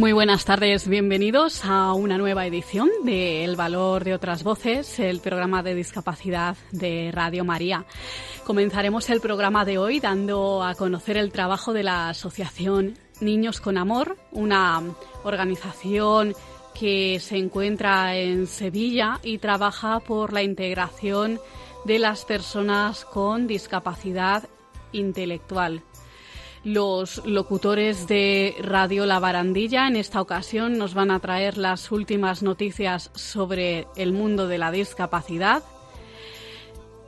Muy buenas tardes, bienvenidos a una nueva edición de El Valor de otras Voces, el programa de discapacidad de Radio María. Comenzaremos el programa de hoy dando a conocer el trabajo de la Asociación Niños con Amor, una organización que se encuentra en Sevilla y trabaja por la integración de las personas con discapacidad intelectual. Los locutores de Radio La Barandilla en esta ocasión nos van a traer las últimas noticias sobre el mundo de la discapacidad.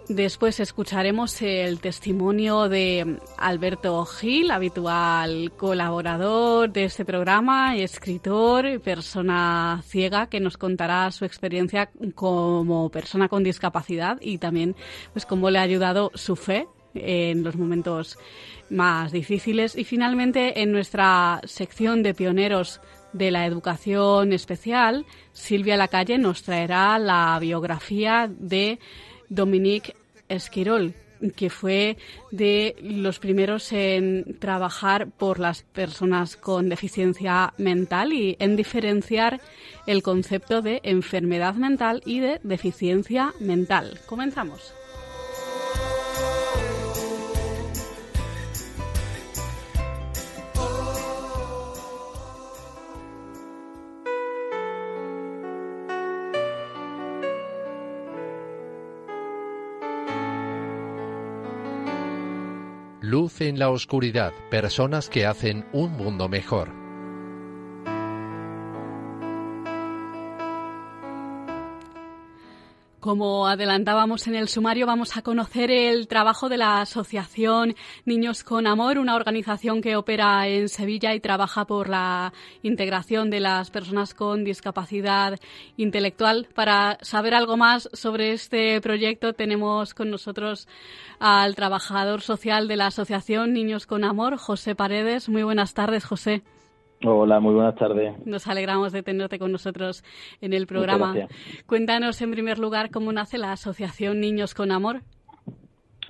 Después escucharemos el testimonio de Alberto Gil, habitual colaborador de este programa, escritor, persona ciega, que nos contará su experiencia como persona con discapacidad y también pues cómo le ha ayudado su fe en los momentos más difíciles. Y finalmente, en nuestra sección de pioneros de la educación especial, Silvia Lacalle nos traerá la biografía de Dominique Esquirol, que fue de los primeros en trabajar por las personas con deficiencia mental y en diferenciar el concepto de enfermedad mental y de deficiencia mental. Comenzamos. En la oscuridad, personas que hacen un mundo mejor. Como adelantábamos en el sumario, vamos a conocer el trabajo de la Asociación Niños con Amor, una organización que opera en Sevilla y trabaja por la integración de las personas con discapacidad intelectual. Para saber algo más sobre este proyecto, tenemos con nosotros al trabajador social de la Asociación Niños con Amor, José Paredes. Muy buenas tardes, José. Hola, muy buenas tardes. Nos alegramos de tenerte con nosotros en el programa. Cuéntanos en primer lugar cómo nace la Asociación Niños con Amor.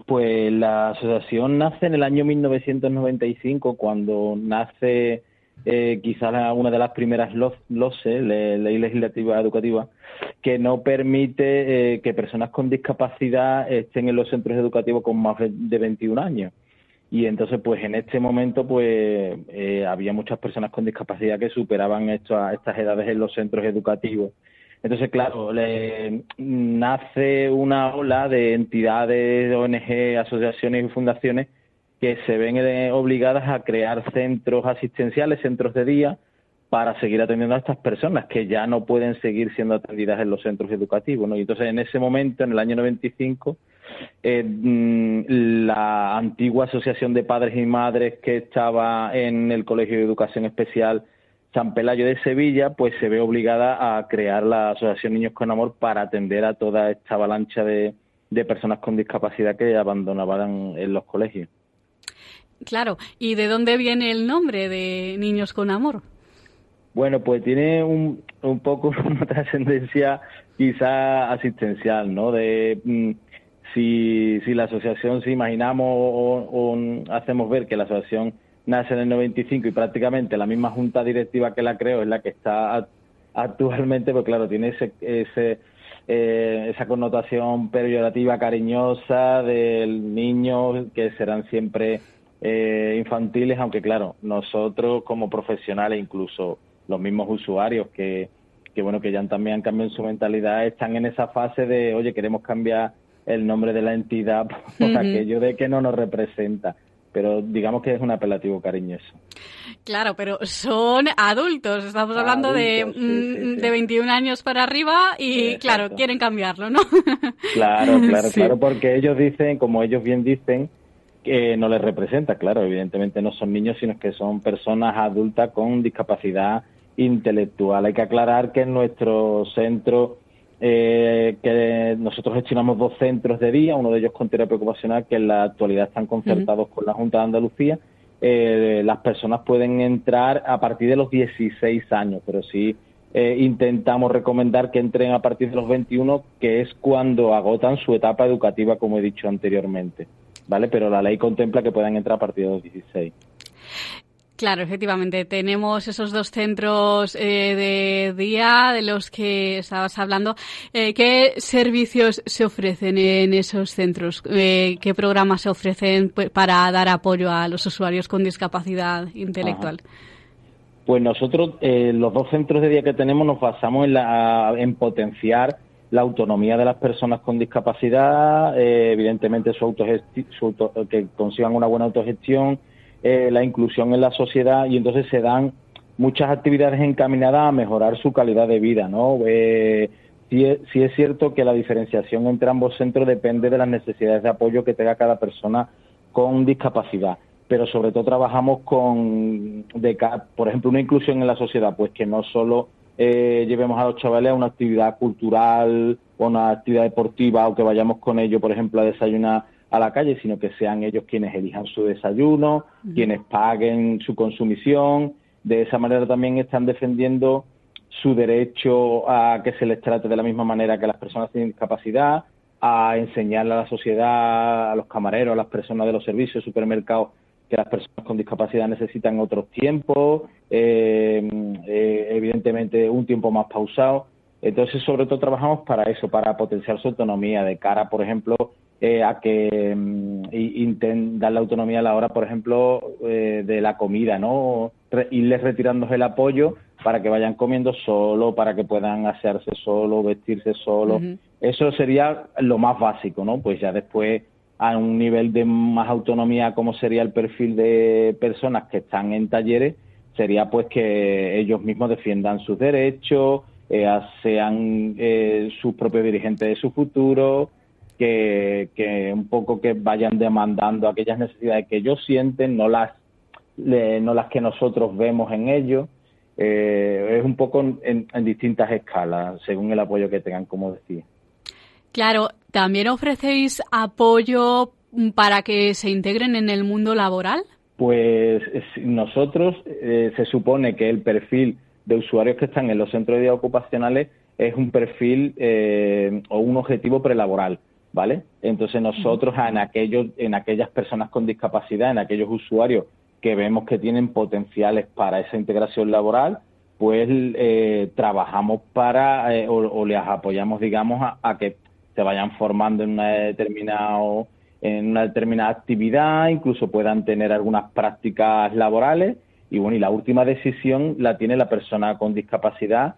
Pues la asociación nace en el año 1995, cuando nace eh, quizás una de las primeras LOSE, Ley Legislativa Educativa, que no permite eh, que personas con discapacidad estén en los centros educativos con más de 21 años. Y entonces, pues en este momento, pues eh, había muchas personas con discapacidad que superaban esto, estas edades en los centros educativos. Entonces, claro, le, nace una ola de entidades, ONG, asociaciones y fundaciones que se ven eh, obligadas a crear centros asistenciales, centros de día, para seguir atendiendo a estas personas que ya no pueden seguir siendo atendidas en los centros educativos. ¿no? Y entonces, en ese momento, en el año 95, eh, mm, la antigua Asociación de Padres y Madres que estaba en el Colegio de Educación Especial San Pelayo de Sevilla, pues se ve obligada a crear la Asociación Niños con Amor para atender a toda esta avalancha de, personas con discapacidad que abandonaban en los colegios. Claro, ¿y de dónde viene el nombre de Niños con Amor? Bueno, pues tiene un, un poco una trascendencia quizá asistencial, ¿no? De mm, si, si la asociación, si imaginamos o, hacemos ver que la asociación nace en el 95 y prácticamente la misma junta directiva que la creó es la que está actualmente, pues claro, tiene ese, ese eh, esa connotación peyorativa, cariñosa del niño, que serán siempre eh, infantiles, aunque claro, nosotros como profesionales, incluso los mismos usuarios que, que bueno, que ya también han cambiado su mentalidad, están en esa fase de, oye, queremos cambiar el nombre de la entidad por aquello de que no nos representa. Pero digamos que es un apelativo cariñoso. Claro, pero son adultos. Estamos hablando de, mm, de 21 años para arriba y, claro, quieren cambiarlo, ¿no? Claro, claro, claro, porque ellos dicen, como ellos bien dicen, que no les representa, claro, evidentemente no son niños, sino que son personas adultas con discapacidad intelectual. Hay que aclarar que en nuestro centro, eh, que nosotros gestionamos dos centros de día, uno de ellos con terapia ocupacional, que en la actualidad están concertados con la Junta de Andalucía, eh, las personas pueden entrar a partir de los 16 años, pero sí eh, intentamos recomendar que entren a partir de los 21, que es cuando agotan su etapa educativa, como he dicho anteriormente. ¿Vale? Pero la ley contempla que puedan entrar a partir de los 16. Claro, efectivamente. Tenemos esos dos centros eh, de día de los que estabas hablando. Eh, ¿Qué servicios se ofrecen en esos centros? Eh, ¿Qué programas se ofrecen para dar apoyo a los usuarios con discapacidad intelectual? Pues nosotros, los dos centros de día que tenemos, nos basamos en, la, en potenciar la autonomía de las personas con discapacidad, evidentemente su, su que consigan una buena autogestión eh, la inclusión en la sociedad y entonces se dan muchas actividades encaminadas a mejorar su calidad de vida, ¿no? Eh, sí, es, cierto que la diferenciación entre ambos centros depende de las necesidades de apoyo que tenga cada persona con discapacidad, pero sobre todo trabajamos con, de, por ejemplo, una inclusión en la sociedad, pues que no solo eh, llevemos a los chavales a una actividad cultural o una actividad deportiva o que vayamos con ellos, por ejemplo, a desayunar a la calle, sino que sean ellos quienes elijan su desayuno, quienes paguen su consumición. De esa manera también están defendiendo su derecho a que se les trate de la misma manera que a las personas sin discapacidad, a enseñarle a la sociedad, a los camareros, a las personas de los servicios, supermercados, que las personas con discapacidad necesitan otros tiempos, eh, eh, evidentemente un tiempo más pausado. Entonces, sobre todo trabajamos para eso, para potenciar su autonomía de cara, por ejemplo, eh, a que mm, intenten dar la autonomía a la hora, por ejemplo, eh, de la comida, ¿no? irles retirando el apoyo para que vayan comiendo solo, para que puedan asearse solo, vestirse solo. Eso sería lo más básico, ¿no? Pues ya después a un nivel de más autonomía, como sería el perfil de personas que están en talleres, sería pues que ellos mismos defiendan sus derechos, eh, sean sus propios dirigentes de su futuro, que, un poco que vayan demandando aquellas necesidades que ellos sienten, no las, no las que nosotros vemos en ellos. Eh, es un poco en, distintas escalas, según el apoyo que tengan, como decía. Claro, también ofrecéis apoyo para que se integren en el mundo laboral. Pues nosotros eh, se supone que el perfil de usuarios que están en los centros de ocupacionales es un perfil eh, o un objetivo prelaboral. ¿Vale? Entonces nosotros en aquellos, en aquellas personas con discapacidad, en aquellos usuarios que vemos que tienen potenciales para esa integración laboral, pues eh, trabajamos para eh, o, les apoyamos, digamos, a, que se vayan formando en una determinado en una determinada actividad, incluso puedan tener algunas prácticas laborales y bueno, y la última decisión la tiene la persona con discapacidad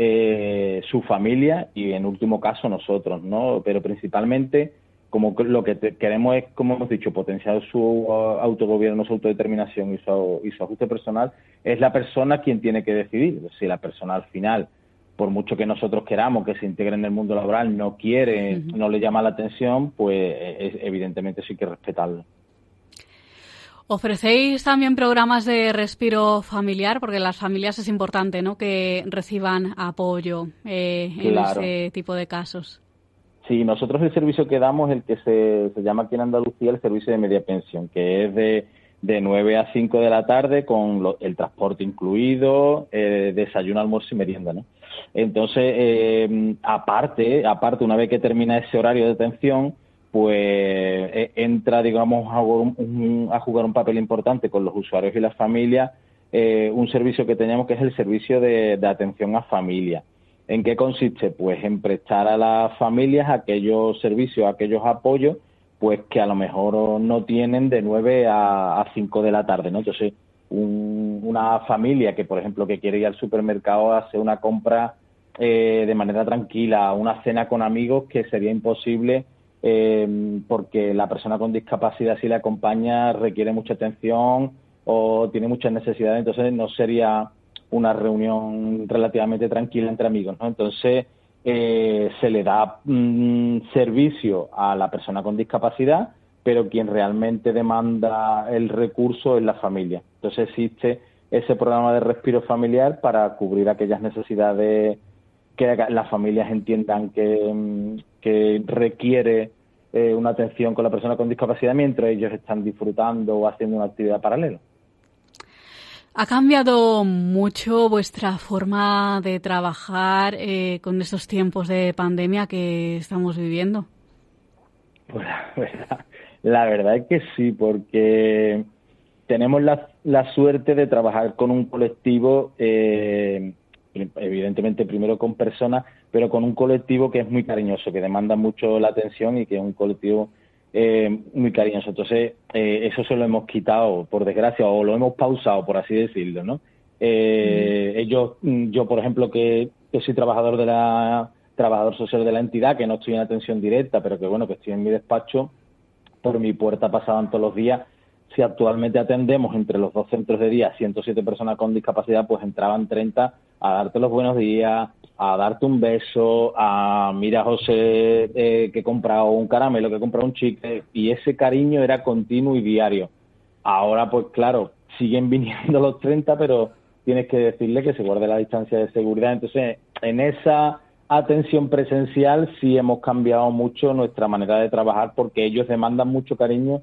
eh, su familia y en último caso nosotros, ¿no? Pero principalmente como lo que queremos es, como hemos dicho, potenciar su uh, autogobierno, su autodeterminación y su, y su ajuste personal, es la persona quien tiene que decidir. Si la persona al final, por mucho que nosotros queramos que se integre en el mundo laboral, no quiere, no le llama la atención, pues evidentemente sí que respetarlo. ¿Ofrecéis también programas de respiro familiar? Porque las familias es importante ¿no? que reciban apoyo eh, en ese tipo de casos. Sí, nosotros el servicio que damos es el que se, llama aquí en Andalucía el servicio de media pensión, que es de, de 9 a 5 de la tarde con el transporte incluido, eh, desayuno, almuerzo y merienda. ¿no? Entonces, eh, aparte, aparte, una vez que termina ese horario de atención, pues eh, entra, digamos, a, jugar un papel importante con los usuarios y las familias eh, un servicio que tenemos que es el servicio de, atención a familia. ¿En qué consiste? Pues en prestar a las familias aquellos servicios, aquellos apoyos, pues que a lo mejor no tienen de 9 a, 5 de la tarde, ¿no? Entonces, una familia que, por ejemplo, que quiere ir al supermercado a hacer una compra eh, de manera tranquila, una cena con amigos que sería imposible eh, porque la persona con discapacidad si le acompaña requiere mucha atención o tiene muchas necesidades, entonces no sería una reunión relativamente tranquila entre amigos, ¿no? Entonces eh, se le da mm, servicio a la persona con discapacidad, pero quien realmente demanda el recurso es la familia. Entonces existe ese programa de respiro familiar para cubrir aquellas necesidades que las familias entiendan que, mm, que requiere eh, una atención con la persona con discapacidad mientras ellos están disfrutando o haciendo una actividad paralela. ¿Ha cambiado mucho vuestra forma de trabajar eh, con estos tiempos de pandemia que estamos viviendo? Pues la verdad, es que sí, porque tenemos la, la, suerte de trabajar con un colectivo, eh, evidentemente primero con personas, pero con un colectivo que es muy cariñoso, que demanda mucho la atención y que es un colectivo eh, muy cariñoso. Entonces, eh, eso se lo hemos quitado, por desgracia, o lo hemos pausado, por así decirlo, ¿no? Eh, ellos, mm, yo, por ejemplo, que, soy trabajador de la trabajador social de la entidad, que no estoy en atención directa, pero que bueno, que estoy en mi despacho, por mi puerta pasaban todos los días. Si actualmente atendemos entre los dos centros de día 107 personas con discapacidad, pues entraban 30 a darte los buenos días, a darte un beso, a mira José eh, que he comprado un caramelo, que he comprado un chicle, y ese cariño era continuo y diario. Ahora, pues claro, siguen viniendo los 30, pero tienes que decirle que se guarde la distancia de seguridad. Entonces, en esa atención presencial sí hemos cambiado mucho nuestra manera de trabajar porque ellos demandan mucho cariño,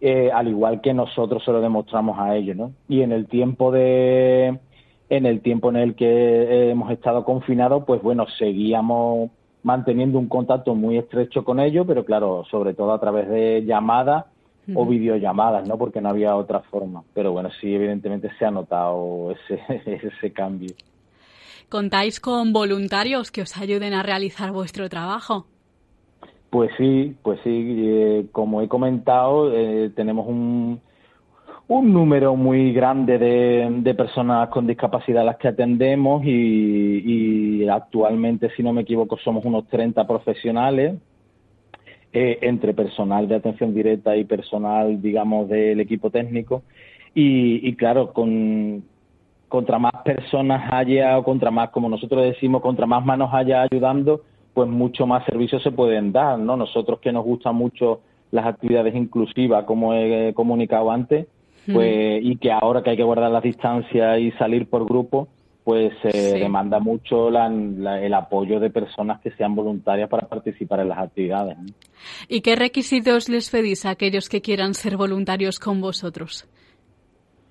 eh, al igual que nosotros se lo demostramos a ellos, ¿no? Y en el tiempo de en el tiempo en el que hemos estado confinados, pues bueno, seguíamos manteniendo un contacto muy estrecho con ellos, pero claro, sobre todo a través de llamadas o videollamadas, ¿no? Porque no había otra forma. Pero bueno, sí, evidentemente se ha notado ese, ese cambio. ¿Contáis con voluntarios que os ayuden a realizar vuestro trabajo? Pues sí, pues sí. Eh, como he comentado, eh, tenemos un, un número muy grande de, personas con discapacidad las que atendemos y, actualmente, si no me equivoco, somos unos 30 profesionales eh, entre personal de atención directa y personal, digamos, del equipo técnico. Y, claro, con, contra más personas haya o contra más, como nosotros decimos, contra más manos haya ayudando, pues mucho más servicios se pueden dar, ¿no? Nosotros que nos gustan mucho las actividades inclusivas, como he comunicado antes, pues, y que ahora que hay que guardar las distancias y salir por grupo, pues se demanda mucho el apoyo de personas que sean voluntarias para participar en las actividades. ¿Y qué requisitos les pedís a aquellos que quieran ser voluntarios con vosotros?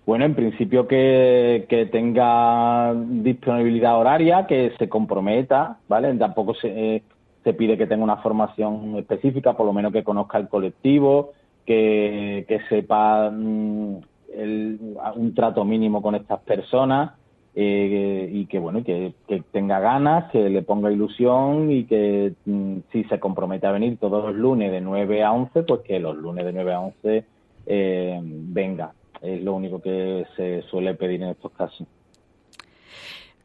Bueno, en principio que, que tenga disponibilidad horaria, que se comprometa, ¿vale? Tampoco se, eh, se pide que tenga una formación específica, por lo menos que conozca el colectivo, que, sepa mm, un trato mínimo con estas personas eh, y que bueno que, tenga ganas, que le ponga ilusión y que mm, si se compromete a venir todos los lunes de 9 a 11, pues que los lunes de 9 a 11 eh, venga. Es lo único que se suele pedir en estos casos.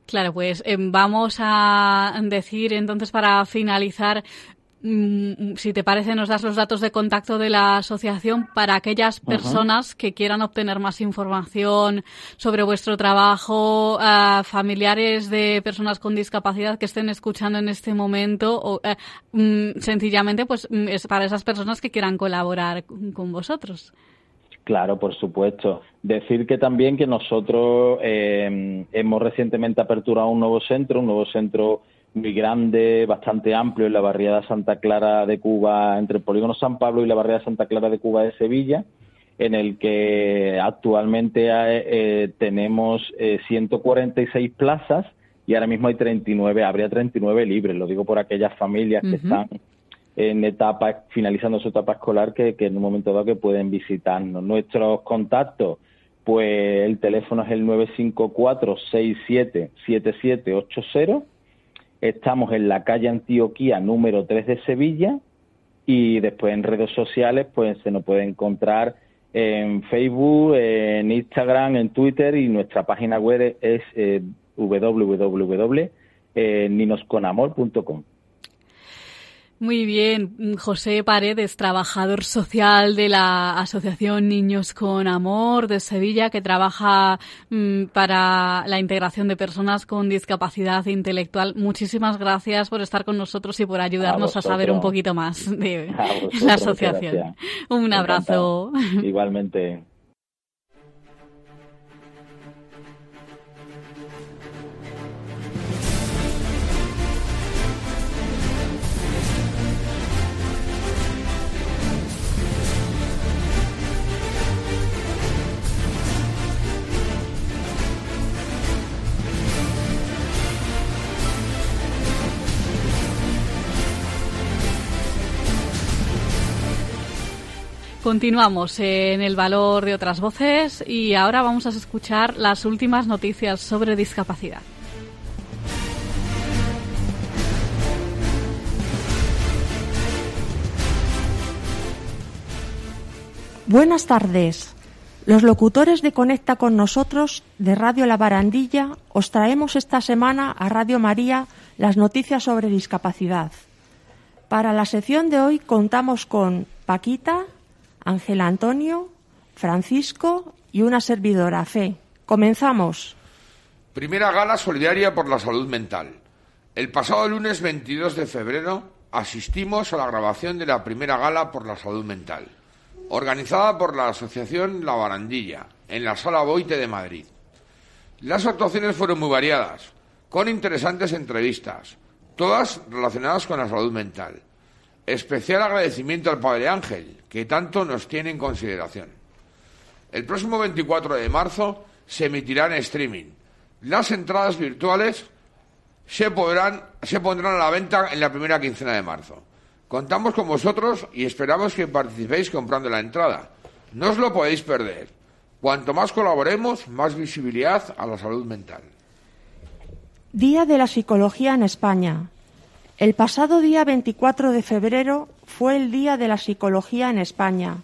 Claro, pues eh, vamos a decir entonces para finalizar si te parece, nos das los datos de contacto de la asociación para aquellas personas que quieran obtener más información sobre vuestro trabajo, eh, familiares de personas con discapacidad que estén escuchando en este momento, o mm, sencillamente, pues mm, es para esas personas que quieran colaborar con vosotros. Claro, por supuesto. Decir que también que nosotros eh, hemos recientemente aperturado un nuevo centro, un nuevo centro muy grande, bastante amplio en la barriada Santa Clara de Cuba, entre el polígono San Pablo y la barriada Santa Clara de Cuba de Sevilla, en el que actualmente eh, tenemos 146 eh, plazas y ahora mismo hay 39, habría 39 libres, lo digo por aquellas familias que están en etapa, finalizando su etapa escolar, que, que en un momento dado que pueden visitarnos. Nuestros contactos, pues el teléfono es el 954 677780 Estamos en la calle Antioquía número 3 de Sevilla y después en redes sociales pues se nos puede encontrar en Facebook, en Instagram, en Twitter y nuestra página web es eh, www.ninosconamor.com. Muy bien, José Paredes, trabajador social de la Asociación Niños con Amor de Sevilla, que trabaja mm, para la integración de personas con discapacidad intelectual. Muchísimas gracias por estar con nosotros y por ayudarnos a, saber un poquito más de la asociación. Un abrazo. Igualmente. Continuamos en el valor de otras voces y ahora vamos a escuchar las últimas noticias sobre discapacidad. Buenas tardes. Los locutores de Conecta con nosotros de Radio La Barandilla os traemos esta semana a Radio María las noticias sobre discapacidad. Para la sección de hoy contamos con Paquita, Ángel Antonio, Francisco y una servidora, Fe. Comenzamos. Primera gala solidaria por la salud mental. El pasado lunes 22 de febrero asistimos a la grabación de la primera gala por la salud mental, organizada por la Asociación La Barandilla, en la Sala Boite de Madrid. Las actuaciones fueron muy variadas, con interesantes entrevistas, todas relacionadas con la salud mental. Especial agradecimiento al Padre Ángel, que tanto nos tiene en consideración. El próximo 24 de marzo se emitirá en streaming. Las entradas virtuales se, podrán, se pondrán a la venta en la primera quincena de marzo. Contamos con vosotros y esperamos que participéis comprando la entrada. No os lo podéis perder. Cuanto más colaboremos, más visibilidad a la salud mental. Día de la Psicología en España. El pasado día 24 de febrero fue el Día de la Psicología en España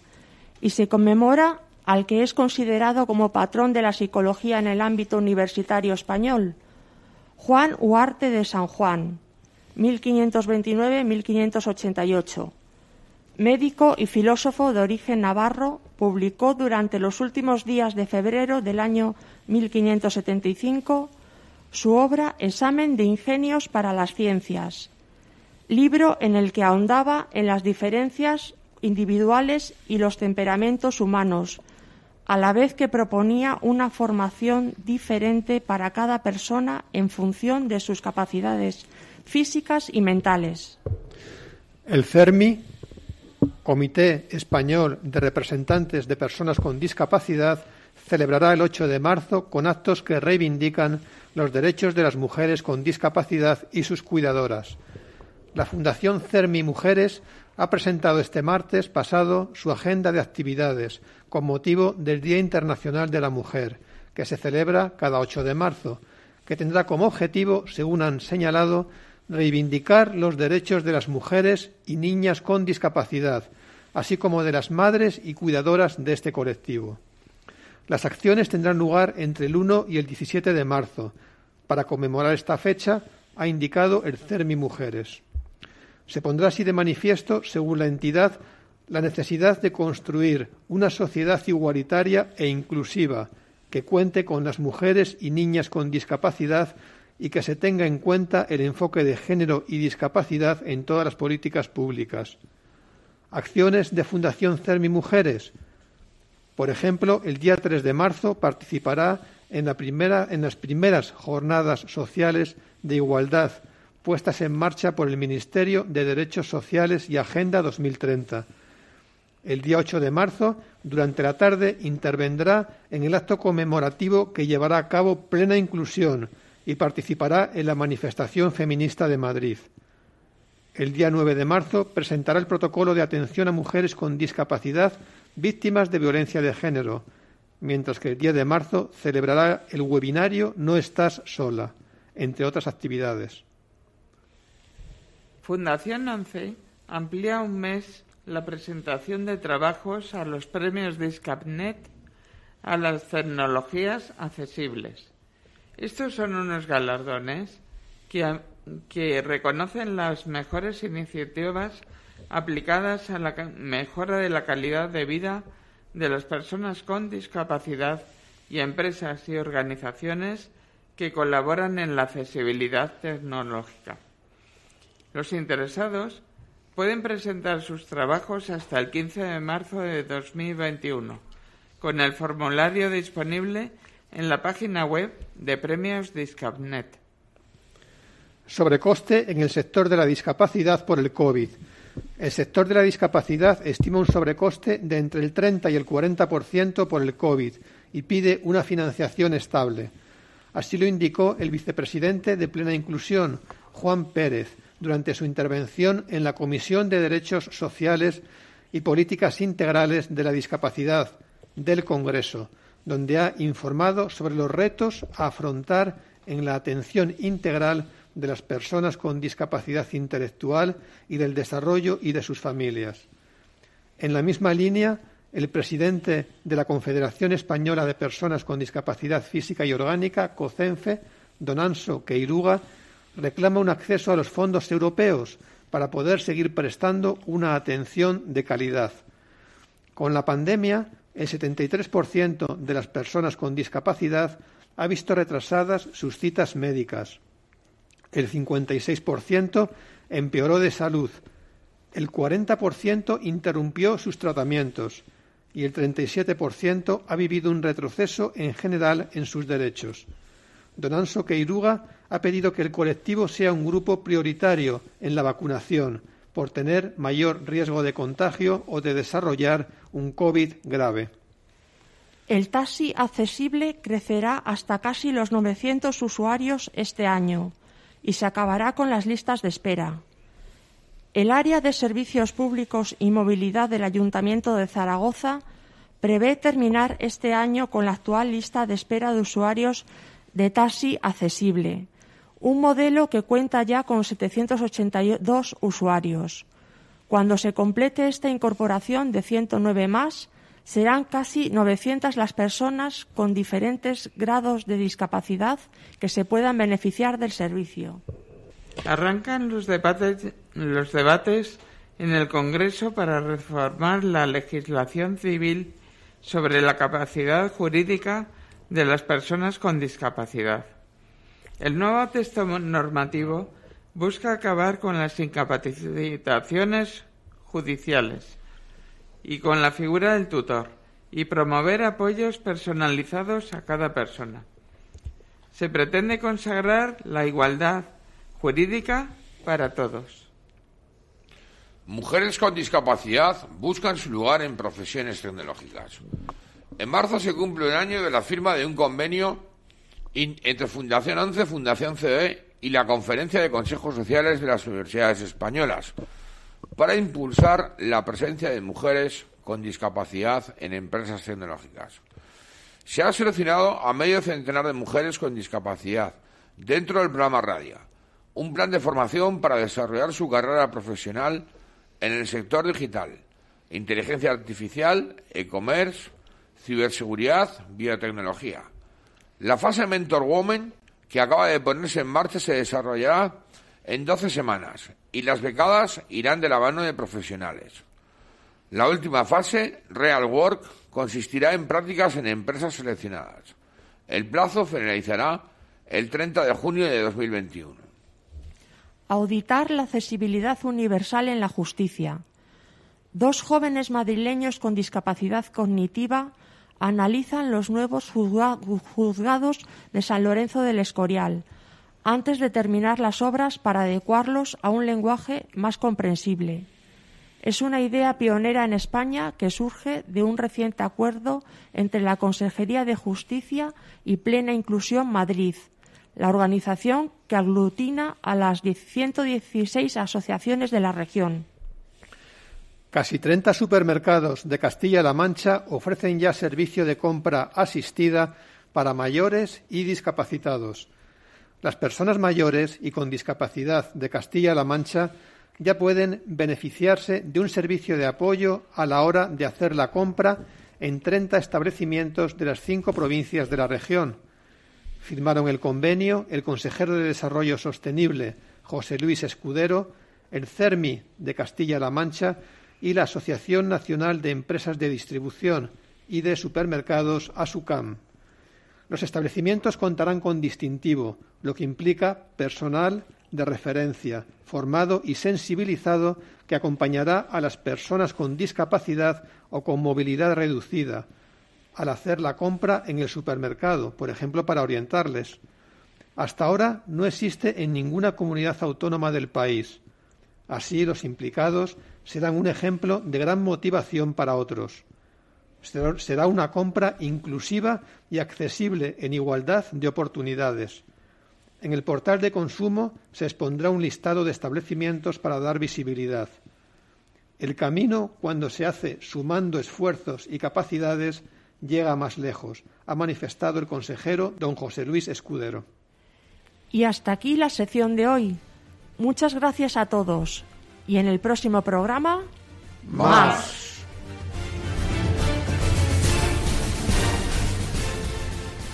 y se conmemora al que es considerado como patrón de la psicología en el ámbito universitario español, Juan Huarte de San Juan, 1529-1588. Médico y filósofo de origen navarro, publicó durante los últimos días de febrero del año 1575 su obra Examen de Ingenios para las Ciencias, libro en el que ahondaba en las diferencias individuales y los temperamentos humanos, a la vez que proponía una formación diferente para cada persona en función de sus capacidades físicas y mentales. El CERMI, Comité Español de Representantes de Personas con Discapacidad, celebrará el 8 de marzo con actos que reivindican los derechos de las mujeres con discapacidad y sus cuidadoras la Fundación CERMI Mujeres ha presentado este martes pasado su agenda de actividades con motivo del Día Internacional de la Mujer, que se celebra cada 8 de marzo, que tendrá como objetivo, según han señalado, reivindicar los derechos de las mujeres y niñas con discapacidad, así como de las madres y cuidadoras de este colectivo. Las acciones tendrán lugar entre el 1 y el 17 de marzo. Para conmemorar esta fecha, ha indicado el CERMI Mujeres. Se pondrá así de manifiesto, según la entidad, la necesidad de construir una sociedad igualitaria e inclusiva que cuente con las mujeres y niñas con discapacidad y que se tenga en cuenta el enfoque de género y discapacidad en todas las políticas públicas. Acciones de Fundación CERMI Mujeres. Por ejemplo, el día 3 de marzo participará en, la primera, en las primeras jornadas sociales de igualdad puestas en marcha por el Ministerio de Derechos Sociales y Agenda 2030. El día 8 de marzo, durante la tarde, intervendrá en el acto conmemorativo que llevará a cabo plena inclusión y participará en la manifestación feminista de Madrid. El día 9 de marzo presentará el protocolo de atención a mujeres con discapacidad víctimas de violencia de género, mientras que el día de marzo celebrará el webinario No estás sola, entre otras actividades. Fundación ONCE amplía un mes la presentación de trabajos a los premios Discapnet a las tecnologías accesibles. Estos son unos galardones que reconocen las mejores iniciativas aplicadas a la mejora de la calidad de vida de las personas con discapacidad y empresas y organizaciones que colaboran en la accesibilidad tecnológica. Los interesados pueden presentar sus trabajos hasta el 15 de marzo de 2021 con el formulario disponible en la página web de Premios Discapnet. Sobrecoste en el sector de la discapacidad por el COVID. El sector de la discapacidad estima un sobrecoste de entre el 30 y el 40% por el COVID y pide una financiación estable. Así lo indicó el vicepresidente de Plena Inclusión, Juan Pérez, durante su intervención en la Comisión de Derechos Sociales y Políticas Integrales de la Discapacidad del Congreso, donde ha informado sobre los retos a afrontar en la atención integral de las personas con discapacidad intelectual y del desarrollo y de sus familias. En la misma línea, el presidente de la Confederación Española de Personas con Discapacidad Física y Orgánica, COCENFE, don Anso Queiruga, reclama un acceso a los fondos europeos para poder seguir prestando una atención de calidad. Con la pandemia, el 73% de las personas con discapacidad ha visto retrasadas sus citas médicas. El 56% empeoró de salud. El 40% interrumpió sus tratamientos y el 37% ha vivido un retroceso en general en sus derechos. Don Anso Queiruga ha pedido que el colectivo sea un grupo prioritario en la vacunación por tener mayor riesgo de contagio o de desarrollar un COVID grave. El taxi accesible crecerá hasta casi los 900 usuarios este año y se acabará con las listas de espera. El área de servicios públicos y movilidad del Ayuntamiento de Zaragoza prevé terminar este año con la actual lista de espera de usuarios de taxi accesible, un modelo que cuenta ya con 782 usuarios. Cuando se complete esta incorporación de 109 más, serán casi 900 las personas con diferentes grados de discapacidad que se puedan beneficiar del servicio. Arrancan los debates, los debates en el Congreso para reformar la legislación civil sobre la capacidad jurídica de las personas con discapacidad. El nuevo texto normativo busca acabar con las incapacitaciones judiciales y con la figura del tutor y promover apoyos personalizados a cada persona. Se pretende consagrar la igualdad jurídica para todos. Mujeres con discapacidad buscan su lugar en profesiones tecnológicas. En marzo se cumple un año de la firma de un convenio entre Fundación 11, Fundación CE y la Conferencia de Consejos Sociales de las Universidades Españolas para impulsar la presencia de mujeres con discapacidad en empresas tecnológicas. Se ha seleccionado a medio centenar de mujeres con discapacidad dentro del programa Radia, un plan de formación para desarrollar su carrera profesional en el sector digital, inteligencia artificial, e-commerce, ciberseguridad, biotecnología. La fase Mentor Woman, que acaba de ponerse en marcha, se desarrollará en 12 semanas y las becadas irán de la mano de profesionales. La última fase, Real Work, consistirá en prácticas en empresas seleccionadas. El plazo finalizará el 30 de junio de 2021. Auditar la accesibilidad universal en la justicia. Dos jóvenes madrileños con discapacidad cognitiva analizan los nuevos juzgados de San Lorenzo del Escorial antes de terminar las obras para adecuarlos a un lenguaje más comprensible. Es una idea pionera en España que surge de un reciente acuerdo entre la Consejería de Justicia y Plena Inclusión Madrid, la organización que aglutina a las 116 asociaciones de la región. Casi 30 supermercados de Castilla-La Mancha ofrecen ya servicio de compra asistida para mayores y discapacitados. Las personas mayores y con discapacidad de Castilla-La Mancha ya pueden beneficiarse de un servicio de apoyo a la hora de hacer la compra en 30 establecimientos de las cinco provincias de la región. Firmaron el convenio el consejero de Desarrollo Sostenible, José Luis Escudero, el CERMI de Castilla-La Mancha y la Asociación Nacional de Empresas de Distribución y de Supermercados, ASUCAM. Los establecimientos contarán con distintivo, lo que implica personal de referencia, formado y sensibilizado que acompañará a las personas con discapacidad o con movilidad reducida al hacer la compra en el supermercado, por ejemplo, para orientarles. Hasta ahora no existe en ninguna comunidad autónoma del país. Así los implicados serán un ejemplo de gran motivación para otros. Será una compra inclusiva y accesible en igualdad de oportunidades. En el portal de consumo se expondrá un listado de establecimientos para dar visibilidad. El camino, cuando se hace sumando esfuerzos y capacidades, llega más lejos, ha manifestado el consejero don José Luis Escudero. Y hasta aquí la sección de hoy. Muchas gracias a todos. Y en el próximo programa, más.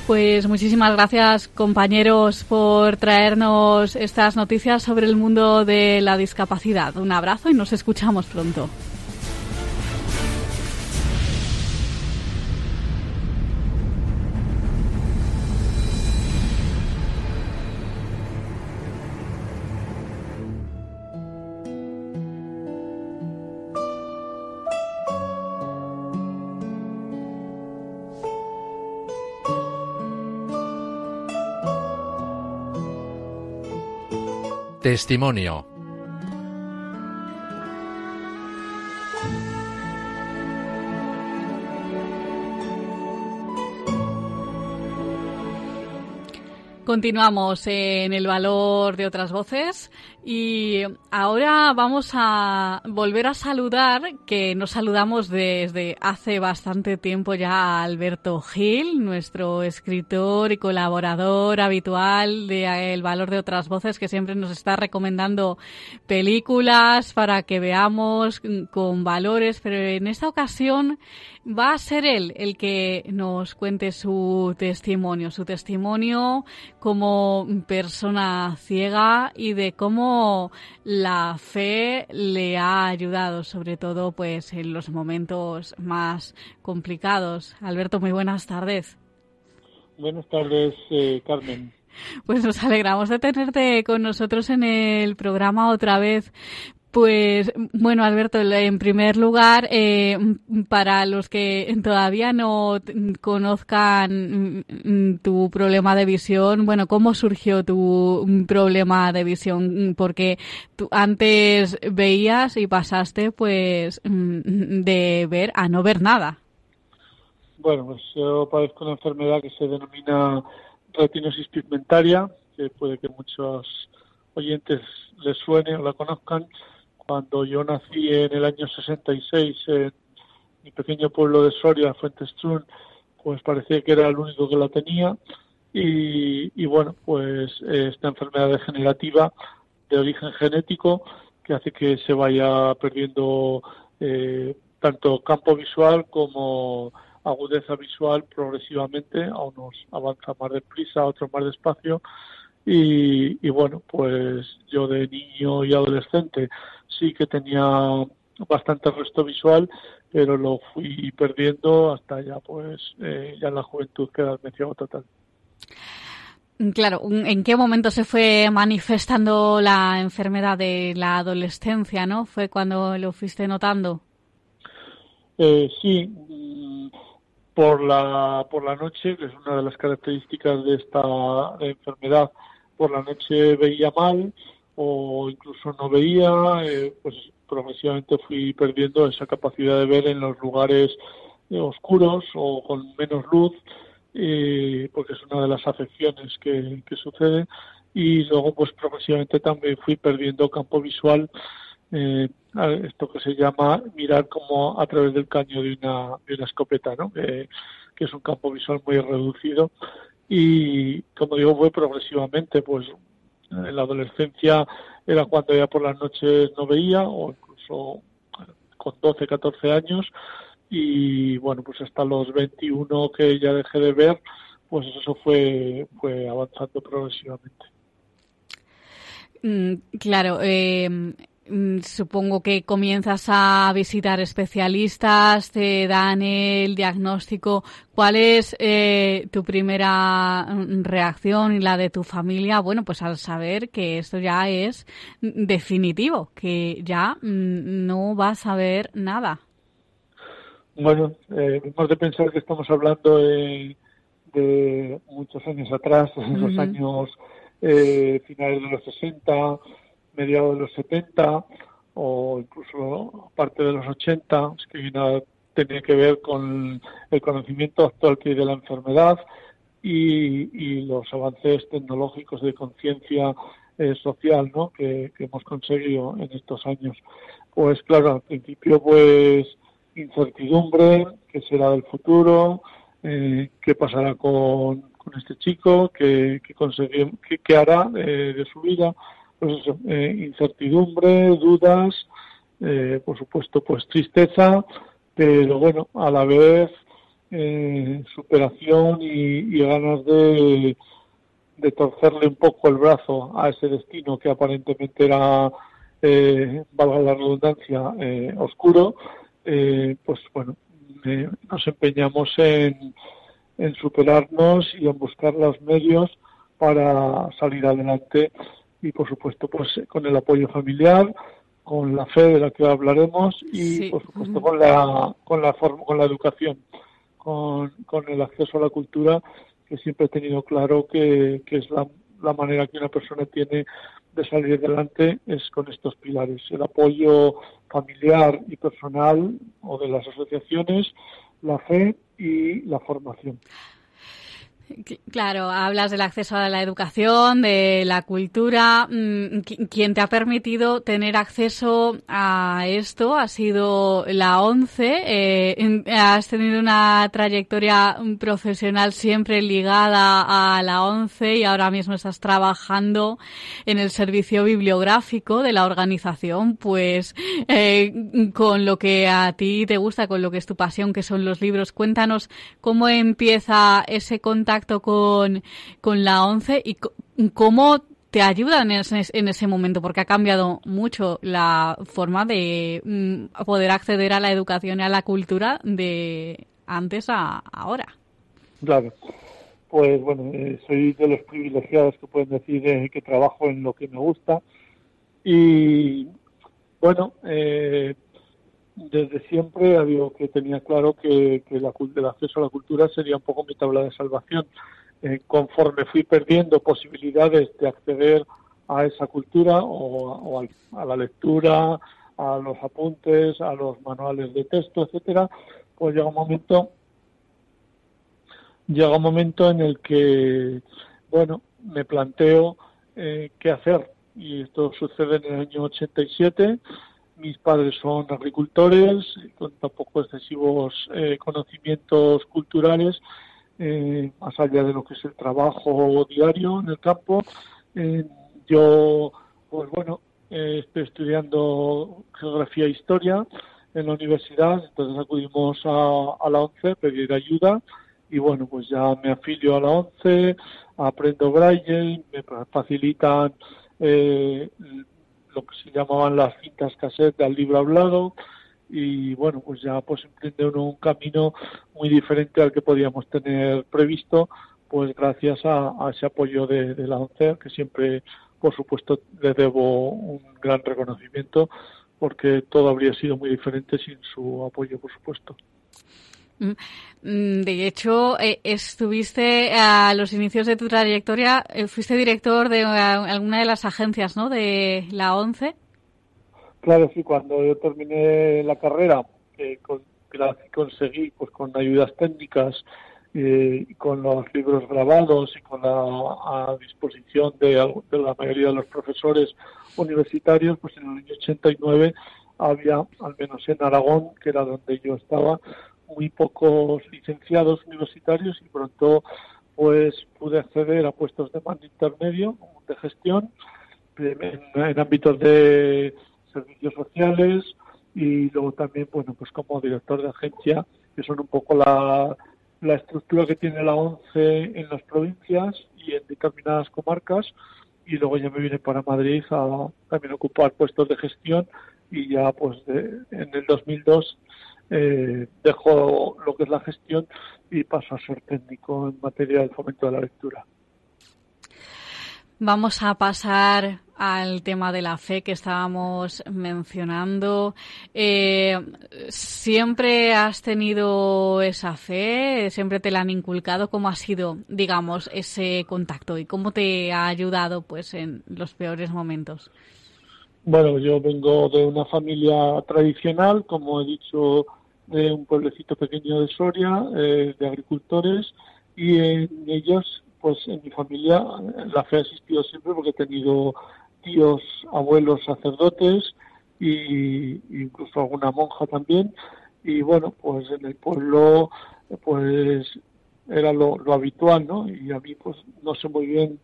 Pues muchísimas gracias compañeros por traernos estas noticias sobre el mundo de la discapacidad. Un abrazo y nos escuchamos pronto. Testimonio. Continuamos en el valor de otras voces y ahora vamos a volver a saludar, que nos saludamos desde hace bastante tiempo ya a Alberto Gil, nuestro escritor y colaborador habitual de El valor de otras voces, que siempre nos está recomendando películas para que veamos con valores, pero en esta ocasión va a ser él el que nos cuente su testimonio, su testimonio como persona ciega y de cómo la fe le ha ayudado, sobre todo pues en los momentos más complicados. Alberto, muy buenas tardes. Buenas tardes, eh, Carmen. Pues nos alegramos de tenerte con nosotros en el programa otra vez. Pues bueno, Alberto, en primer lugar, eh, para los que todavía no conozcan mm, tu problema de visión, bueno, ¿cómo surgió tu problema de visión? Porque tú antes veías y pasaste pues mm, de ver a no ver nada. Bueno, pues yo padezco una enfermedad que se denomina retinosis pigmentaria, que puede que muchos oyentes les suene o la conozcan cuando yo nací en el año 66 en mi pequeño pueblo de Soria, Fuentestrún, pues parecía que era el único que la tenía. Y, bueno, pues esta enfermedad degenerativa de origen genético que hace que se vaya perdiendo eh, tanto campo visual como agudeza visual progresivamente, a unos avanza más deprisa, a otros más despacio. Y, y bueno, pues yo de niño y adolescente sí que tenía bastante resto visual, pero lo fui perdiendo hasta ya, pues, eh, ya en la juventud quedarme ciego total. Claro, ¿en qué momento se fue manifestando la enfermedad de la adolescencia, no? ¿Fue cuando lo fuiste notando? Eh, sí, mm, por la, por la noche, que es una de las características de esta enfermedad, por la noche veía mal, o incluso no veía, eh, pues progresivamente fui perdiendo esa capacidad de ver en los lugares eh, oscuros o con menos luz, eh, porque es una de las afecciones que, que sucede. Y luego, pues progresivamente también fui perdiendo campo visual, esto que se llama mirar como a través del caño de una, de una escopeta, ¿no? que es un campo visual muy reducido. Y como digo, fue progresivamente, pues en la adolescencia era cuando ya por las noches no veía o incluso con 12, 14 años y bueno, pues hasta los 21 que ya dejé de ver, pues eso fue, fue avanzando progresivamente. Mm, claro, eh, supongo que comienzas a visitar especialistas, te dan el diagnóstico. ¿Cuál es eh, tu primera mm, reacción y la de tu familia? Bueno, pues al saber que esto ya es definitivo, que ya mm, no vas a ver nada. Bueno, eh, hemos de pensar que estamos hablando de, muchos años atrás, en los años eh, finales de los 60, mediados de los 70 o incluso parte de los 80, es que nada tenía que ver con el conocimiento actual que hay de la enfermedad y, los avances tecnológicos de conciencia eh, social ¿no? que, hemos conseguido en estos años. Pues claro, al principio pues incertidumbre, qué será del futuro, eh, qué pasará con, este chico, qué, qué, hará eh, de su vida pues eh, incertidumbre, dudas, eh, por supuesto, pues tristeza, pero bueno, a la vez eh, superación y, ganas de, de, torcerle un poco el brazo a ese destino que aparentemente era, valga la redundancia, oscuro, pues bueno, nos empeñamos en, en superarnos y en buscar los medios para salir adelante y por supuesto pues con el apoyo familiar con la fe de la que hablaremos y por supuesto con la con la con la educación con, con el acceso a la cultura que siempre he tenido claro que, que es la, la manera que una persona tiene de salir adelante es con estos pilares el apoyo familiar y personal o de las asociaciones la fe y la formación Claro, hablas del acceso a la educación, de la cultura. Mm, ¿Quién te ha permitido tener acceso a esto ha sido la ONCE. Eh, has tenido una trayectoria profesional siempre ligada a la ONCE y ahora mismo estás trabajando en el servicio bibliográfico de la organización, pues eh, con lo que a ti te gusta, con lo que es tu pasión, que son los libros. Cuéntanos cómo empieza ese contacto con, con la ONCE y cómo te ayudan en ese, en ese momento, porque ha cambiado mucho la forma de mm, poder acceder a la educación y a la cultura de antes a ahora. Claro. Pues bueno, eh, soy de los privilegiados que pueden decir eh, que trabajo en lo que me gusta. Y bueno, eh, desde siempre había que tenía claro que, que la, el acceso a la cultura sería un poco mi tabla de salvación. Eh, conforme fui perdiendo posibilidades de acceder a esa cultura o, a, la lectura, a los apuntes, a los manuales de texto, etcétera, pues llega un momento llega un momento en el que bueno me planteo eh, qué hacer y esto sucede en el año 87 mis padres son agricultores, con tampoco excesivos eh, conocimientos culturales, eh, más allá de lo que es el trabajo diario en el campo. Eh, yo, pues bueno, estoy estudiando geografía e historia en la universidad, entonces acudimos a, la ONCE a pedir ayuda y bueno, pues ya me afilio a la ONCE, aprendo braille, me facilitan eh, lo que se llamaban las cintas cassette del libro hablado y bueno, pues ya pues emprende uno un camino muy diferente al que podíamos tener previsto, pues gracias a, ese apoyo de, la ONCE, que siempre, por supuesto, le debo un gran reconocimiento, porque todo habría sido muy diferente sin su apoyo, por supuesto. Mm, de hecho, eh, estuviste a los inicios de tu trayectoria, eh, fuiste director de eh, alguna de las agencias, ¿no? De la ONCE. Claro, sí, cuando yo terminé la carrera, eh, con, conseguí, pues con ayudas técnicas, con los libros grabados y con la disposición de, de, la mayoría de los profesores universitarios, pues en el año 89 había, al menos en Aragón, que era donde yo estaba, muy pocos licenciados universitarios y pronto pues pude acceder a puestos de mando intermedio de gestión en ámbitos de servicios sociales y luego también, bueno, pues como director de agencia, que son un poco la, la estructura que tiene la ONCE en las provincias y en determinadas comarcas. Y luego ya me vine para Madrid a también ocupar puestos de gestión y ya pues en el 2002 eh, dejo lo que es la gestión y paso a ser técnico en materia del fomento de la lectura. Vamos a pasar al tema de la fe que estábamos mencionando. Eh, ¿Siempre has tenido esa fe? ¿Siempre te la han inculcado? ¿Cómo ha sido, digamos, ese contacto y cómo te ha ayudado pues en los peores momentos? Bueno, yo vengo de una familia tradicional, como he dicho, de un pueblecito pequeño de Soria, eh, de agricultores, y en ellos, pues en mi familia, la fe ha existido siempre porque he tenido tíos, abuelos sacerdotes y incluso alguna monja también. Y bueno, pues en el pueblo, pues era lo, habitual, ¿no? Y a mí, pues no sé muy bien,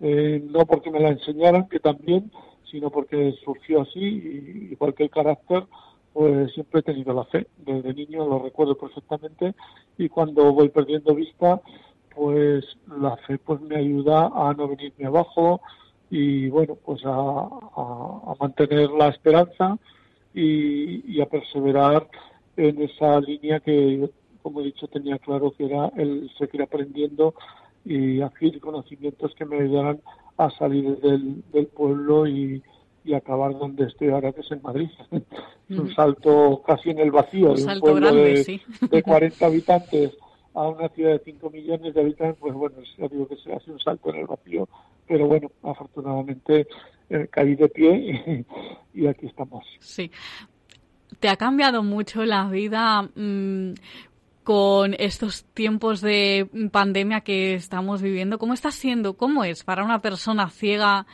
eh, no porque me la enseñaran, que también, sino porque surgió así, y, igual que el carácter, pues siempre he tenido la fe. Desde niño lo recuerdo perfectamente y cuando voy perdiendo vista, pues la fe pues me ayuda a no venirme abajo, y bueno, pues a, mantener la esperanza y, a perseverar en esa línea que, como he dicho, tenía claro que era el seguir aprendiendo y adquirir conocimientos que me ayudaran a salir del, pueblo y, acabar donde estoy ahora, que es en Madrid. es un salto casi en el vacío, de un pueblo de, de 40 habitantes a una ciudad de 5 millones de habitantes, pues bueno, ya digo que se hace un salto en el vacío, pero bueno, afortunadamente eh, caí de pie y, aquí estamos. Sí. ¿Te ha cambiado mucho la vida mm, con estos tiempos de pandemia que estamos viviendo? ¿Cómo está siendo? ¿Cómo es para una persona ciega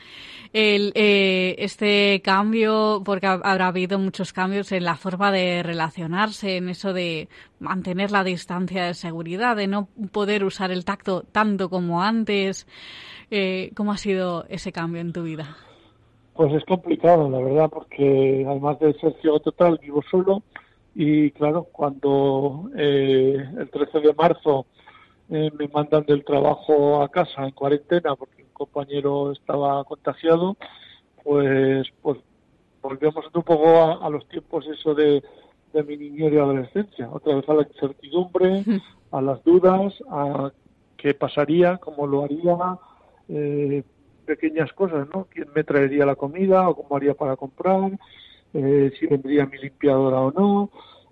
el, eh, este cambio? Porque habrá habido muchos cambios en la forma de relacionarse, en eso de mantener la distancia de seguridad, de no poder usar el tacto tanto como antes. Eh, ¿Cómo ha sido ese cambio en tu vida? Pues es complicado, la verdad, porque además de ser ciego total, vivo solo y claro, cuando eh, el 13 de marzo eh, me mandan del trabajo a casa en cuarentena porque un compañero estaba contagiado, pues, pues volvemos un poco a, los tiempos eso de, mi niñez y adolescencia, otra vez a la incertidumbre, a las dudas, a qué pasaría, cómo lo haría, eh, pequeñas cosas, ¿no? ¿Quién me traería la comida o cómo haría para comprar? Eh, si vendría mi limpiadora o no,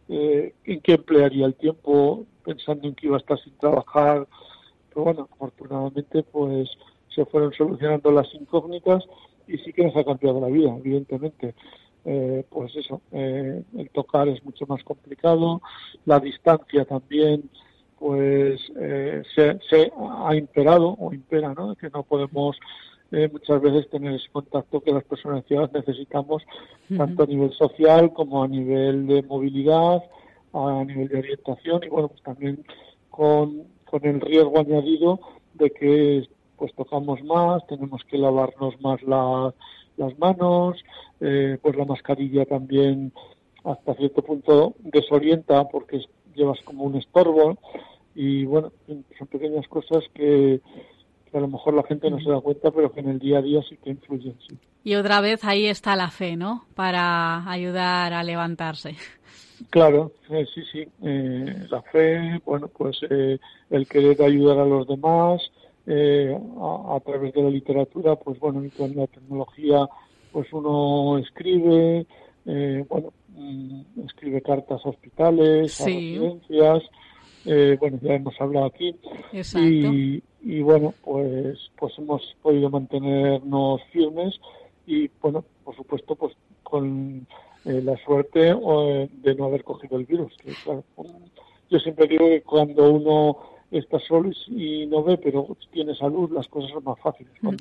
eh, en qué emplearía el tiempo pensando en que iba a estar sin trabajar. Pero bueno, afortunadamente pues se fueron solucionando las incógnitas y sí que nos ha cambiado la vida, evidentemente. Eh, pues eso, eh, el tocar es mucho más complicado, la distancia también pues se, se, ha imperado o impera, ¿no? Que no podemos eh, muchas veces tener ese contacto que las personas ciegas necesitamos, tanto a nivel social como a nivel de movilidad, a nivel de orientación y bueno, pues también con, con el riesgo añadido de que pues tocamos más, tenemos que lavarnos más las manos, eh, pues la mascarilla también hasta cierto punto desorienta porque llevas como un estorbo y bueno, son pequeñas cosas que, a lo mejor la gente no se da cuenta, pero que en el día a día sí que influyen. Sí. Y otra vez ahí está la fe, ¿no? Para ayudar a levantarse. Claro, eh, sí, sí. Eh, la fe, bueno, pues eh, el querer ayudar a los demás a, través de la literatura, pues bueno, y con la tecnología, pues uno escribe, bueno, mm, escribe cartas a hospitales, a residencias, bueno, ya hemos hablado aquí. Exacto. Y, y bueno, pues, pues hemos podido mantenernos firmes y bueno, por supuesto, pues con eh, la suerte eh, de no haber cogido el virus. yo siempre digo que cuando uno está solo y no ve, pero tiene salud, las cosas son más fáciles. Mm.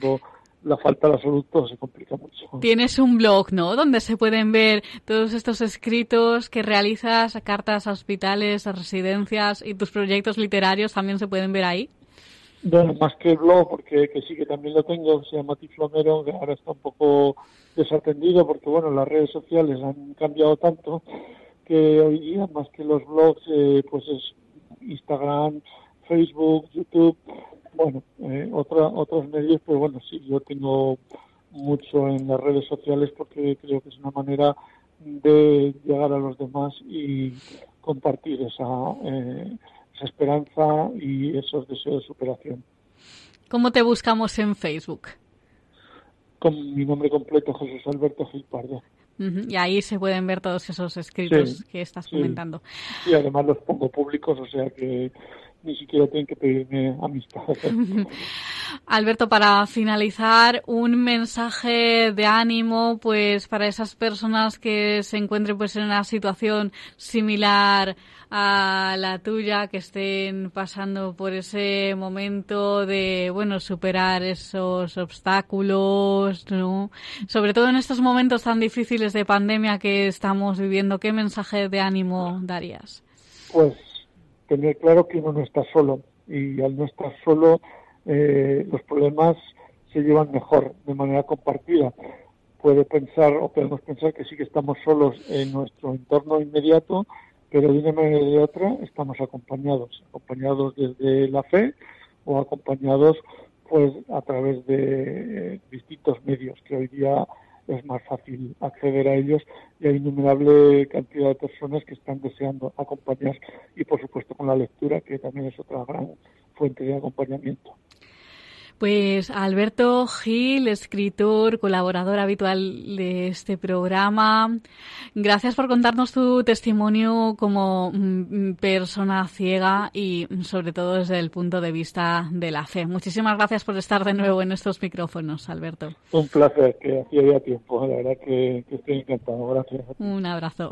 La falta de la salud todo se complica mucho. Tienes un blog, ¿no? Donde se pueden ver todos estos escritos que realizas, cartas a hospitales, a residencias y tus proyectos literarios también se pueden ver ahí. Bueno, más que el blog, porque que sí que también lo tengo, se llama Tiflomero, que ahora está un poco desatendido porque, bueno, las redes sociales han cambiado tanto que hoy día, más que los blogs, eh, pues es Instagram, Facebook, YouTube, bueno, eh, otra, otros medios, pero bueno, sí, yo tengo mucho en las redes sociales porque creo que es una manera de llegar a los demás y compartir esa, eh, esa esperanza y esos deseos de superación. ¿Cómo te buscamos en Facebook? Con mi nombre completo, Jesús Alberto Gil Pardo. Y ahí se pueden ver todos esos escritos que estás comentando. Y además los pongo públicos, o sea que ni siquiera tienen que pedirme amistad. Alberto, para finalizar, un mensaje de ánimo, pues, para esas personas que se encuentren, pues, en una situación similar a la tuya, que estén pasando por ese momento de, bueno, superar esos obstáculos, ¿no? Sobre todo en estos momentos tan difíciles de pandemia que estamos viviendo, ¿qué mensaje de ánimo darías? Pues tener claro que uno no está solo y al no estar solo eh, los problemas se llevan mejor de manera compartida. Puede pensar o podemos pensar que sí que estamos solos en nuestro entorno inmediato, pero de una manera o de otra estamos acompañados, acompañados desde la fe o acompañados pues a través de distintos medios que hoy día es más fácil acceder a ellos y hay innumerable cantidad de personas que están deseando acompañar y por supuesto con la lectura que también es otra gran fuente de acompañamiento. Pues Alberto Gil, escritor, colaborador habitual de este programa, gracias por contarnos tu testimonio como mm, persona ciega y sobre todo desde el punto de vista de la fe. Muchísimas gracias por estar de nuevo en estos micrófonos, Alberto. Un placer, que hacía ya tiempo, la verdad que, que estoy encantado. Gracias. Un abrazo.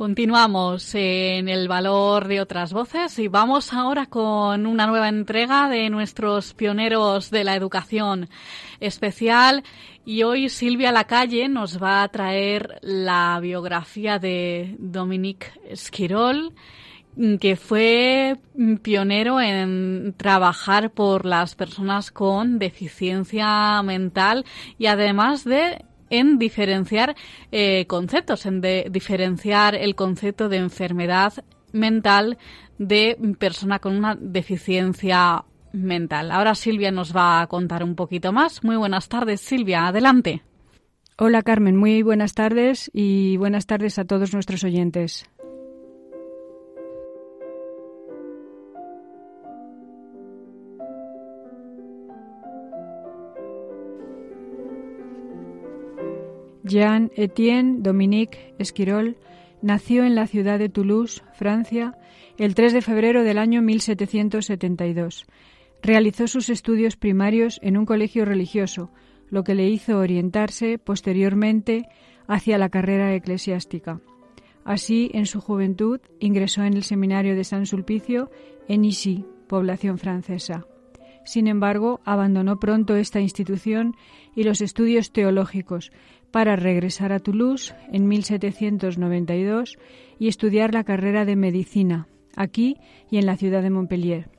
Continuamos en el valor de otras voces y vamos ahora con una nueva entrega de nuestros pioneros de la educación especial. Y hoy Silvia Lacalle nos va a traer la biografía de Dominique Esquirol que fue pionero en trabajar por las personas con deficiencia mental y además de en diferenciar eh, conceptos, en diferenciar el concepto de enfermedad mental de persona con una deficiencia mental. Ahora Silvia nos va a contar un poquito más. Muy buenas tardes, Silvia. Adelante. Hola Carmen, muy buenas tardes y buenas tardes a todos nuestros oyentes. Jean-Étienne Dominique Esquirol nació en la ciudad de Toulouse, Francia, el 3 de febrero del año 1772. Realizó sus estudios primarios en un colegio religioso, lo que le hizo orientarse posteriormente hacia la carrera eclesiástica. Así, en su juventud, ingresó en el seminario de San Sulpicio en Issy, población francesa. Sin embargo, abandonó pronto esta institución y los estudios teológicos, para regresar a Toulouse en 1792 y estudiar la carrera de medicina, aquí y en la ciudad de Montpellier.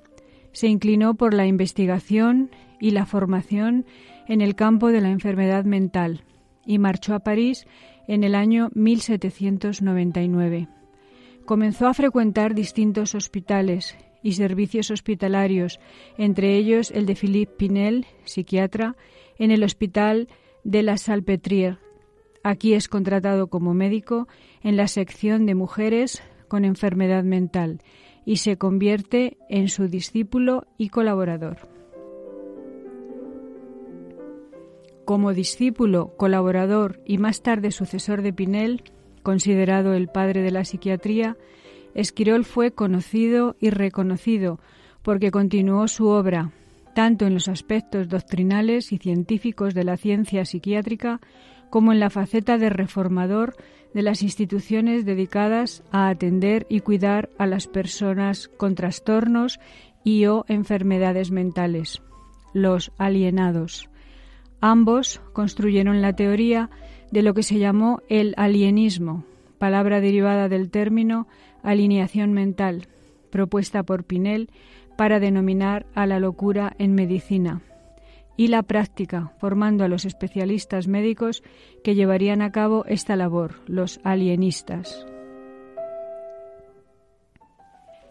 Se inclinó por la investigación y la formación en el campo de la enfermedad mental y marchó a París en el año 1799. Comenzó a frecuentar distintos hospitales y servicios hospitalarios, entre ellos el de Philippe Pinel, psiquiatra, en el Hospital de la Salpêtrière. Aquí es contratado como médico en la sección de mujeres con enfermedad mental y se convierte en su discípulo y colaborador. Como discípulo, colaborador y más tarde sucesor de Pinel, considerado el padre de la psiquiatría, Esquirol fue conocido y reconocido porque continuó su obra tanto en los aspectos doctrinales y científicos de la ciencia psiquiátrica como en la faceta de reformador de las instituciones dedicadas a atender y cuidar a las personas con trastornos y o enfermedades mentales, los alienados. Ambos construyeron la teoría de lo que se llamó el alienismo, palabra derivada del término alineación mental, propuesta por Pinel para denominar a la locura en medicina, y la práctica, formando a los especialistas médicos que llevarían a cabo esta labor, los alienistas.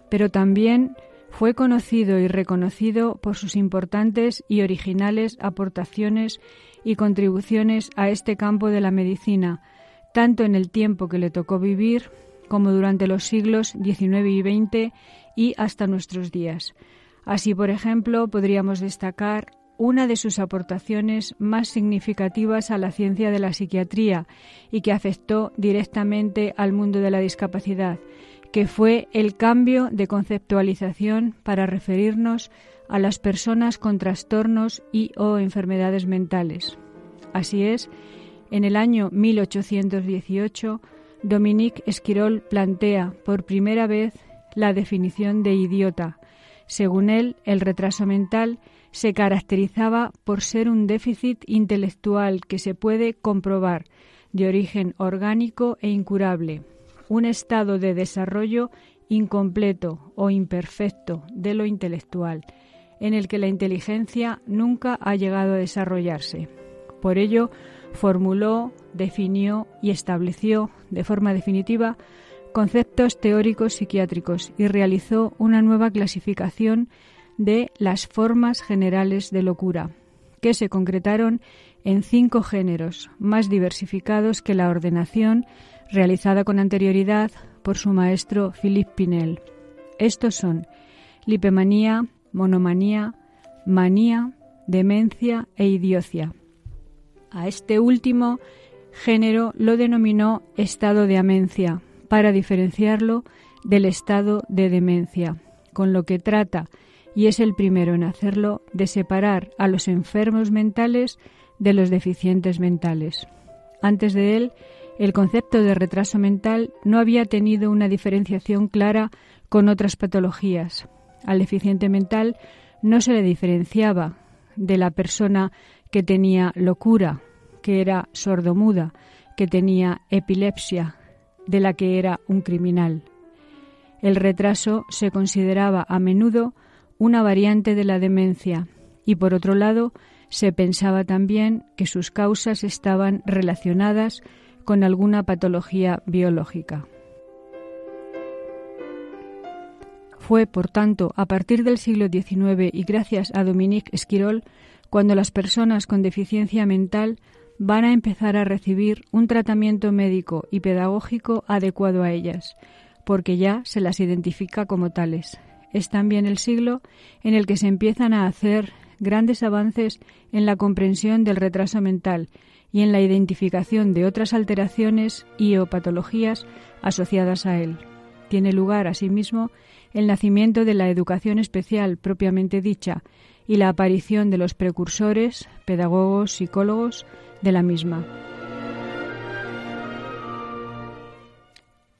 Pero también fue conocido y reconocido por sus importantes y originales aportaciones y contribuciones a este campo de la medicina, tanto en el tiempo que le tocó vivir como durante los siglos XIX y XX y hasta nuestros días. Así, por ejemplo, podríamos destacar una de sus aportaciones más significativas a la ciencia de la psiquiatría y que afectó directamente al mundo de la discapacidad, que fue el cambio de conceptualización para referirnos a las personas con trastornos y o enfermedades mentales. Así es, en el año 1818, Dominique Esquirol plantea por primera vez la definición de idiota. Según él, el retraso mental se caracterizaba por ser un déficit intelectual que se puede comprobar, de origen orgánico e incurable, un estado de desarrollo incompleto o imperfecto de lo intelectual, en el que la inteligencia nunca ha llegado a desarrollarse. Por ello, formuló, definió y estableció de forma definitiva conceptos teóricos psiquiátricos y realizó una nueva clasificación de las formas generales de locura, que se concretaron en cinco géneros, más diversificados que la ordenación realizada con anterioridad por su maestro Philippe Pinel. Estos son lipemanía, monomanía, manía, demencia e idiocia. A este último género lo denominó estado de amencia, para diferenciarlo del estado de demencia, con lo que trata, y es el primero en hacerlo, de separar a los enfermos mentales de los deficientes mentales. Antes de él, el concepto de retraso mental no había tenido una diferenciación clara con otras patologías. Al deficiente mental no se le diferenciaba de la persona que tenía locura, que era sordomuda, que tenía epilepsia, de la que era un criminal. El retraso se consideraba a menudo una variante de la demencia y, por otro lado, se pensaba también que sus causas estaban relacionadas con alguna patología biológica. Fue, por tanto, a partir del siglo XIX y gracias a Dominique Esquirol cuando las personas con deficiencia mental van a empezar a recibir un tratamiento médico y pedagógico adecuado a ellas, porque ya se las identifica como tales. Es también el siglo en el que se empiezan a hacer grandes avances en la comprensión del retraso mental y en la identificación de otras alteraciones y o patologías asociadas a él. Tiene lugar, asimismo, el nacimiento de la educación especial propiamente dicha y la aparición de los precursores, pedagogos, psicólogos, de la misma.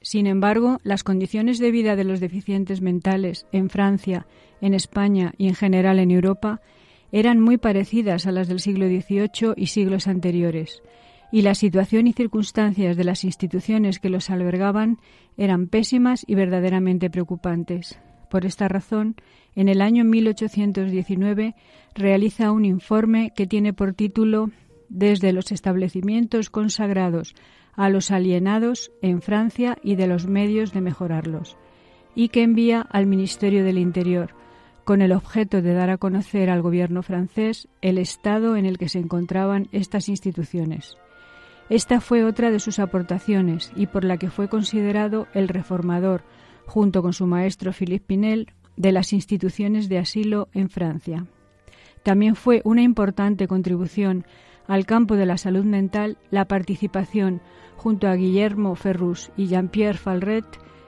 Sin embargo, las condiciones de vida de los deficientes mentales en Francia, en España y en general en Europa eran muy parecidas a las del siglo XVIII y siglos anteriores, y la situación y circunstancias de las instituciones que los albergaban eran pésimas y verdaderamente preocupantes. Por esta razón, en el año 1819 realiza un informe que tiene por título desde los establecimientos consagrados a los alienados en Francia y de los medios de mejorarlos, y que envía al Ministerio del Interior, con el objeto de dar a conocer al gobierno francés el estado en el que se encontraban estas instituciones. Esta fue otra de sus aportaciones y por la que fue considerado el reformador, junto con su maestro Philippe Pinel, de las instituciones de asilo en Francia. También fue una importante contribución al campo de la salud mental la participación, junto a Guillermo Ferrus y Jean-Pierre Falret,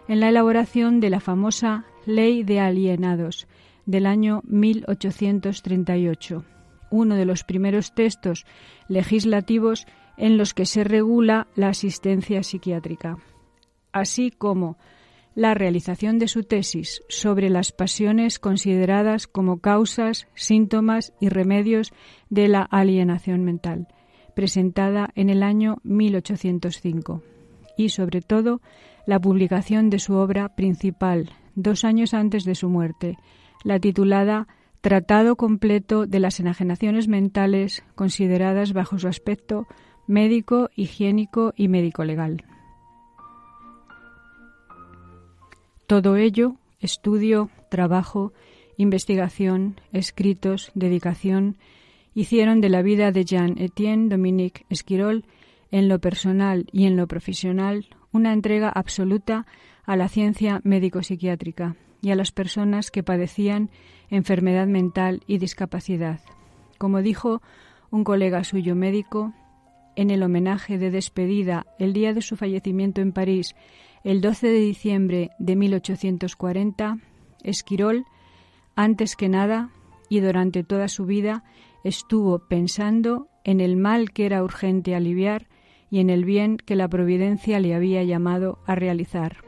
en la elaboración de la famosa Ley de Alienados, del año 1838, uno de los primeros textos legislativos en los que se regula la asistencia psiquiátrica, así como la realización de su tesis sobre las pasiones consideradas como causas, síntomas y remedios de la alienación mental, presentada en el año 1805, y sobre todo la publicación de su obra principal, dos años antes de su muerte, la titulada Tratado completo de las enajenaciones mentales consideradas bajo su aspecto médico, higiénico y médico-legal. Todo ello, estudio, trabajo, investigación, escritos, dedicación, hicieron de la vida de Jean-Étienne Dominique Esquirol, en lo personal y en lo profesional, una entrega absoluta a la ciencia médico-psiquiátrica y a las personas que padecían enfermedad mental y discapacidad. Como dijo un colega suyo médico, en el homenaje de despedida el día de su fallecimiento en París, el 12 de diciembre de 1840, Esquirol, antes que nada y durante toda su vida, estuvo pensando en el mal que era urgente aliviar y en el bien que la providencia le había llamado a realizar.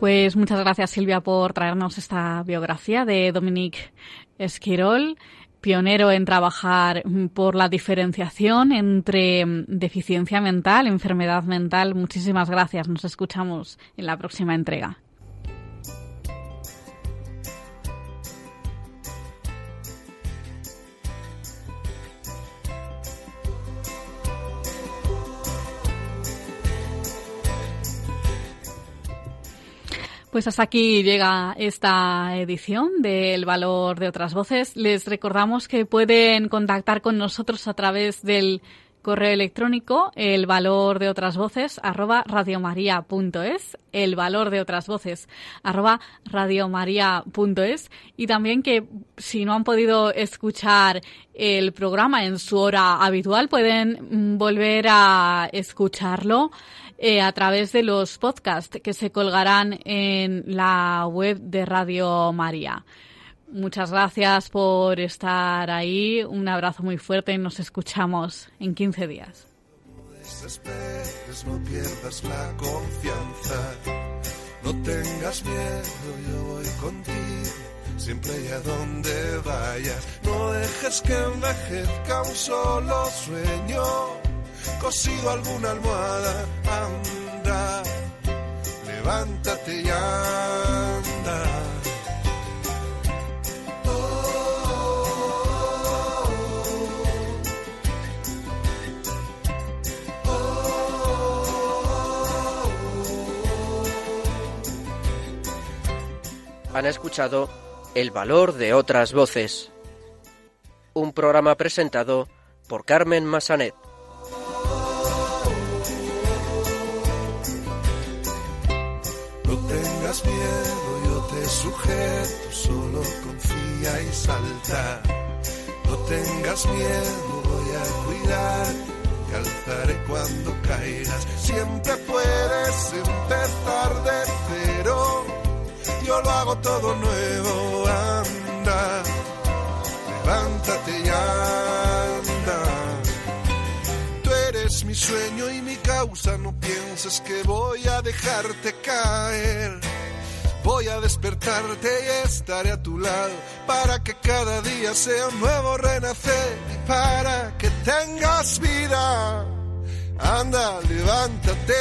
Pues muchas gracias Silvia por traernos esta biografía de Dominique Esquirol, pionero en trabajar por la diferenciación entre deficiencia mental, enfermedad mental. Muchísimas gracias. Nos escuchamos en la próxima entrega. Pues hasta aquí llega esta edición del Valor de otras Voces. Les recordamos que pueden contactar con nosotros a través del correo electrónico el valor de otras voces arroba radiomaria.es el valor de otras voces arroba radiomaria.es y también que si no han podido escuchar el programa en su hora habitual pueden volver a escucharlo eh, a través de los podcasts que se colgarán en la web de Radio María. Muchas gracias por estar ahí. Un abrazo muy fuerte y nos escuchamos en 15 días. No pierdas la confianza, no tengas miedo, yo voy contigo, siempre y a donde vayas. No dejes que envejezca un solo sueño cosido alguna almohada, anda, levántate y anda. Han escuchado El valor de otras voces, un programa presentado por Carmen Massanet. Miedo, yo te sujeto, solo confía y salta. No tengas miedo, voy a cuidar, te alzaré cuando caigas. Siempre puedes empezar de cero, yo lo hago todo nuevo, anda, levántate y anda. Tú eres mi sueño y mi causa, no pienses que voy a dejarte caer Voy a despertarte y estaré a tu lado para que cada día sea un nuevo renacer y para que tengas vida. Anda, levántate.